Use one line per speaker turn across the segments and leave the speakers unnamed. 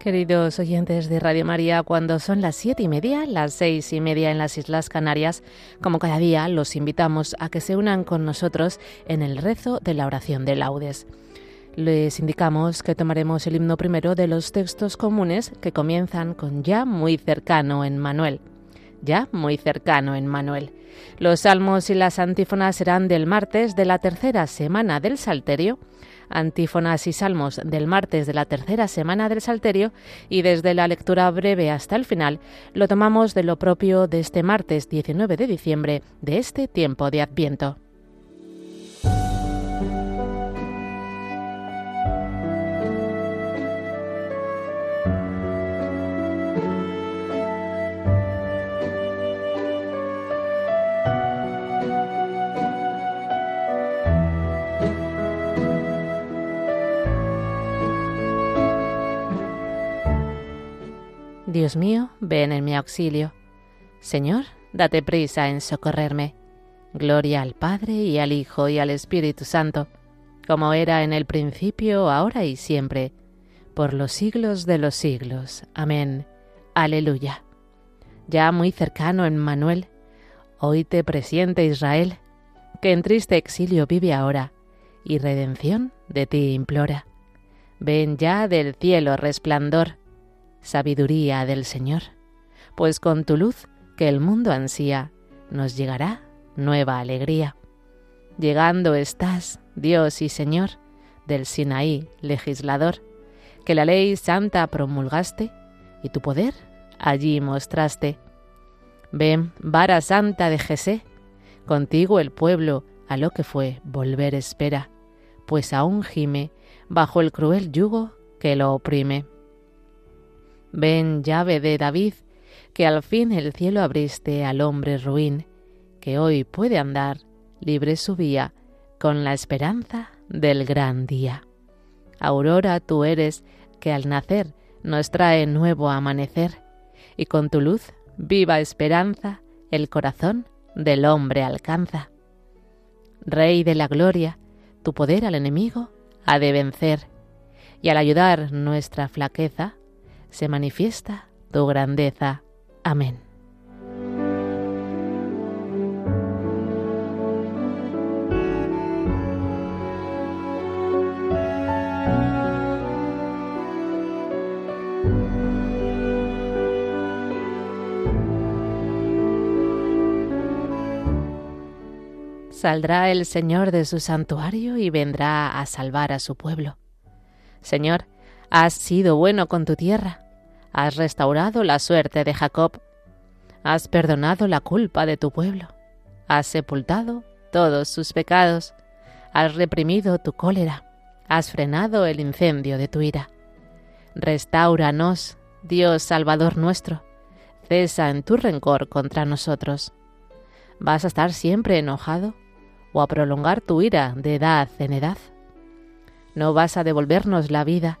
Queridos oyentes de Radio María, cuando son las siete y media, las seis y media en las Islas Canarias, como cada día, los invitamos a que se unan con nosotros en el rezo de la oración de laudes. Les indicamos que tomaremos el himno primero de los textos comunes que comienzan con ya muy cercano en Manuel. Ya muy cercano en Manuel. Los salmos y las antífonas serán del martes de la tercera semana del Salterio antífonas y salmos del martes de la tercera semana del Salterio y desde la lectura breve hasta el final lo tomamos de lo propio de este martes 19 de diciembre de este tiempo de Adviento. Dios mío, ven en mi auxilio. Señor, date prisa en socorrerme. Gloria al Padre y al Hijo y al Espíritu Santo, como era en el principio, ahora y siempre, por los siglos de los siglos. Amén. Aleluya. Ya muy cercano en Manuel, hoy te presiente Israel, que en triste exilio vive ahora, y redención de ti implora. Ven ya del cielo resplandor, sabiduría del Señor, pues con tu luz que el mundo ansía, nos llegará nueva alegría. Llegando estás, Dios y Señor, del Sinaí legislador, que la ley santa promulgaste y tu poder allí mostraste. Ven, vara santa de Jesé, contigo el pueblo a lo que fue volver espera, pues aún gime bajo el cruel yugo que lo oprime. Ven, llave de David, que al fin el cielo abriste al hombre ruin, que hoy puede andar libre su vía con la esperanza del gran día. Aurora tú eres, que al nacer nos trae nuevo amanecer, y con tu luz, viva esperanza, el corazón del hombre alcanza. Rey de la gloria, tu poder al enemigo ha de vencer, y al ayudar nuestra flaqueza, se manifiesta tu grandeza. Amén. Saldrá el Señor de su santuario y vendrá a salvar a su pueblo. Señor, Has sido bueno con tu tierra, has restaurado la suerte de Jacob, has perdonado la culpa de tu pueblo, has sepultado todos sus pecados, has reprimido tu cólera, has frenado el incendio de tu ira. Restauranos, Dios Salvador nuestro, cesa en tu rencor contra nosotros. ¿Vas a estar siempre enojado o a prolongar tu ira de edad en edad? ¿No vas a devolvernos la vida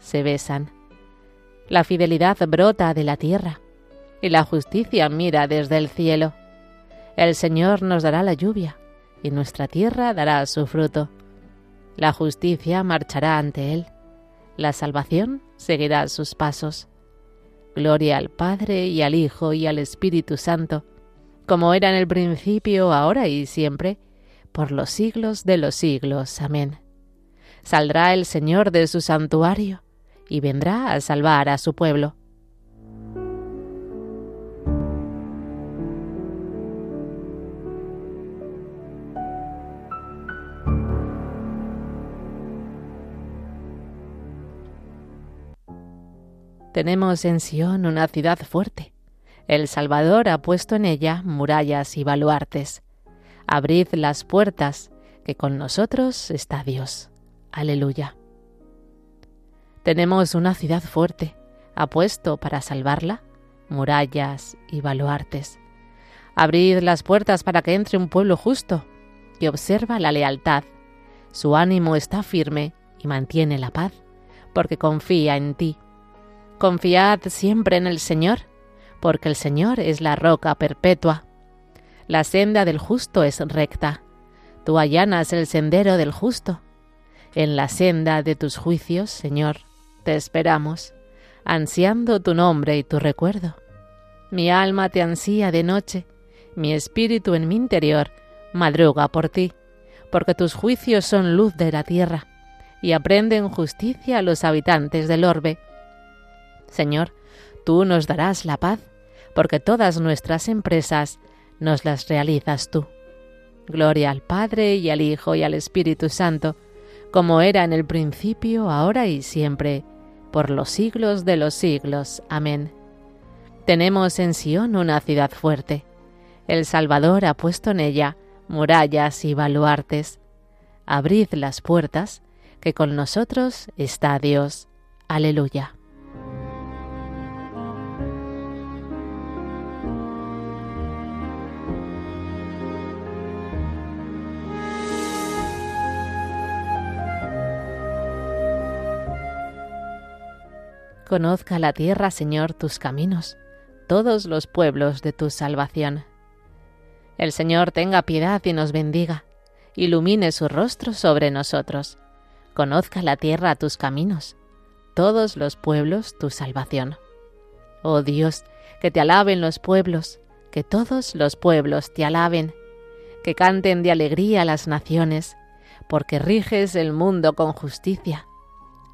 se besan. La fidelidad brota de la tierra y la justicia mira desde el cielo. El Señor nos dará la lluvia y nuestra tierra dará su fruto. La justicia marchará ante Él. La salvación seguirá sus pasos. Gloria al Padre y al Hijo y al Espíritu Santo, como era en el principio, ahora y siempre, por los siglos de los siglos. Amén. Saldrá el Señor de su santuario y vendrá a salvar a su pueblo. Tenemos en Sión una ciudad fuerte. El Salvador ha puesto en ella murallas y baluartes. Abrid las puertas, que con nosotros está Dios. Aleluya. Tenemos una ciudad fuerte, ha puesto para salvarla murallas y baluartes. Abrid las puertas para que entre un pueblo justo, que observa la lealtad. Su ánimo está firme y mantiene la paz, porque confía en ti. Confiad siempre en el Señor, porque el Señor es la roca perpetua. La senda del justo es recta. Tú allanas el sendero del justo. En la senda de tus juicios, Señor, te esperamos, ansiando tu nombre y tu recuerdo. Mi alma te ansía de noche, mi espíritu en mi interior madruga por ti, porque tus juicios son luz de la tierra, y aprenden justicia a los habitantes del orbe. Señor, tú nos darás la paz, porque todas nuestras empresas nos las realizas tú. Gloria al Padre y al Hijo y al Espíritu Santo, como era en el principio, ahora y siempre, por los siglos de los siglos. Amén. Tenemos en Sión una ciudad fuerte. El Salvador ha puesto en ella murallas y baluartes. Abrid las puertas, que con nosotros está Dios. Aleluya. Conozca la tierra, Señor, tus caminos, todos los pueblos de tu salvación. El Señor tenga piedad y nos bendiga, ilumine su rostro sobre nosotros. Conozca la tierra tus caminos, todos los pueblos tu salvación. Oh Dios, que te alaben los pueblos, que todos los pueblos te alaben, que canten de alegría las naciones, porque riges el mundo con justicia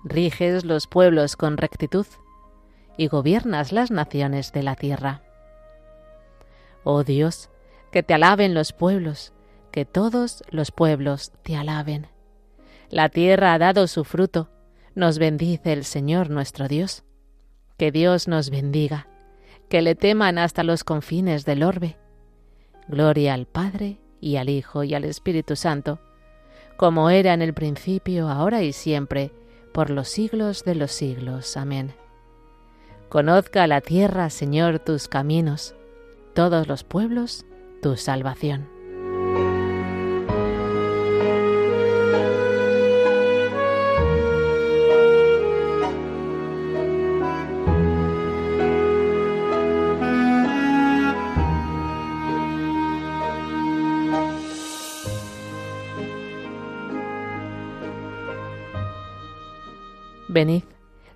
riges los pueblos con rectitud y gobiernas las naciones de la tierra. Oh Dios, que te alaben los pueblos, que todos los pueblos te alaben. La tierra ha dado su fruto, nos bendice el Señor nuestro Dios. Que Dios nos bendiga, que le teman hasta los confines del orbe. Gloria al Padre y al Hijo y al Espíritu Santo, como era en el principio, ahora y siempre, por los siglos de los siglos. Amén. Conozca la tierra, Señor, tus caminos, todos los pueblos, tu salvación. Venid,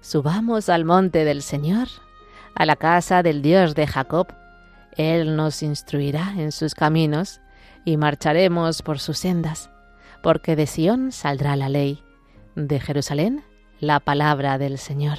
subamos al monte del Señor, a la casa del Dios de Jacob. Él nos instruirá en sus caminos y marcharemos por sus sendas, porque de Sión saldrá la ley, de Jerusalén la palabra del Señor.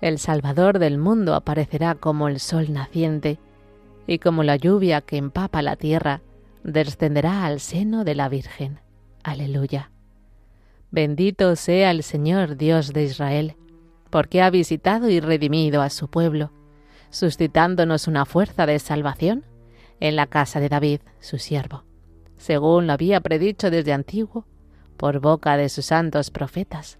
El Salvador del mundo aparecerá como el sol naciente, y como la lluvia que empapa la tierra, descenderá al seno de la Virgen. Aleluya. Bendito sea el Señor Dios de Israel, porque ha visitado y redimido a su pueblo, suscitándonos una fuerza de salvación en la casa de David, su siervo, según lo había predicho desde antiguo por boca de sus santos profetas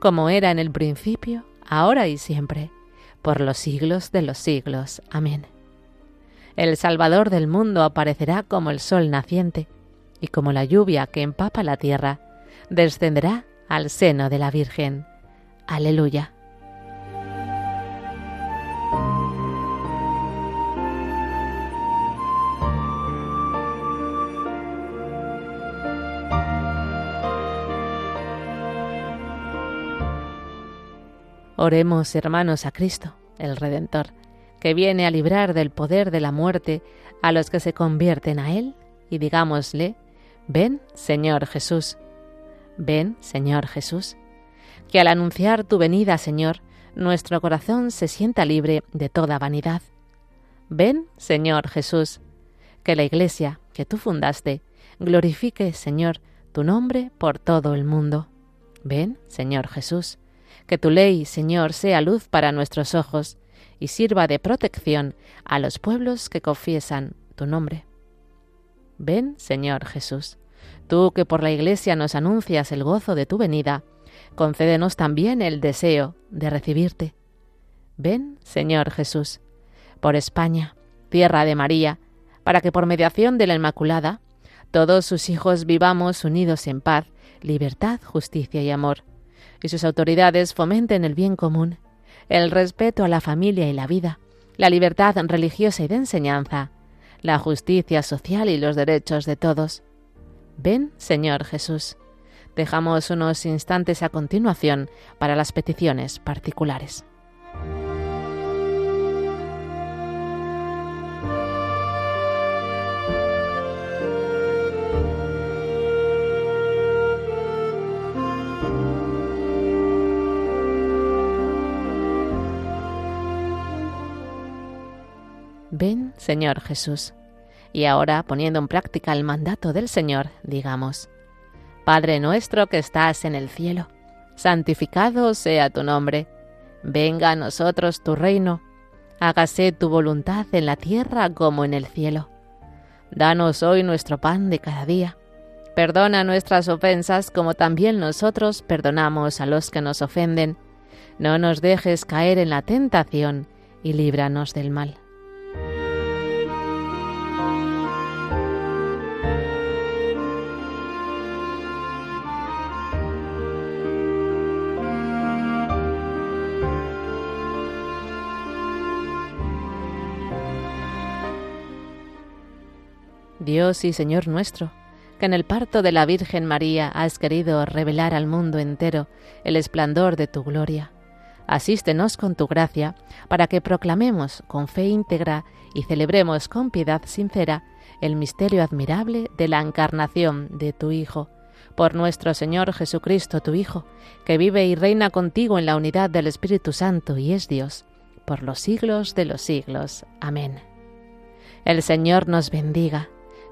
como era en el principio, ahora y siempre, por los siglos de los siglos. Amén. El Salvador del mundo aparecerá como el sol naciente, y como la lluvia que empapa la tierra, descenderá al seno de la Virgen. Aleluya. Oremos, hermanos, a Cristo, el Redentor, que viene a librar del poder de la muerte a los que se convierten a Él, y digámosle, ven, Señor Jesús, ven, Señor Jesús, que al anunciar tu venida, Señor, nuestro corazón se sienta libre de toda vanidad. Ven, Señor Jesús, que la Iglesia que tú fundaste glorifique, Señor, tu nombre por todo el mundo. Ven, Señor Jesús, que tu ley, Señor, sea luz para nuestros ojos y sirva de protección a los pueblos que confiesan tu nombre. Ven, Señor Jesús, tú que por la Iglesia nos anuncias el gozo de tu venida, concédenos también el deseo de recibirte. Ven, Señor Jesús, por España, tierra de María, para que por mediación de la Inmaculada, todos sus hijos vivamos unidos en paz, libertad, justicia y amor y sus autoridades fomenten el bien común, el respeto a la familia y la vida, la libertad religiosa y de enseñanza, la justicia social y los derechos de todos. Ven, Señor Jesús. Dejamos unos instantes a continuación para las peticiones particulares. Ven, Señor Jesús. Y ahora, poniendo en práctica el mandato del Señor, digamos, Padre nuestro que estás en el cielo, santificado sea tu nombre, venga a nosotros tu reino, hágase tu voluntad en la tierra como en el cielo. Danos hoy nuestro pan de cada día. Perdona nuestras ofensas como también nosotros perdonamos a los que nos ofenden. No nos dejes caer en la tentación y líbranos del mal. Dios y Señor nuestro, que en el parto de la Virgen María has querido revelar al mundo entero el esplendor de tu gloria. Asístenos con tu gracia para que proclamemos con fe íntegra y celebremos con piedad sincera el misterio admirable de la encarnación de tu Hijo, por nuestro Señor Jesucristo, tu Hijo, que vive y reina contigo en la unidad del Espíritu Santo y es Dios, por los siglos de los siglos. Amén. El Señor nos bendiga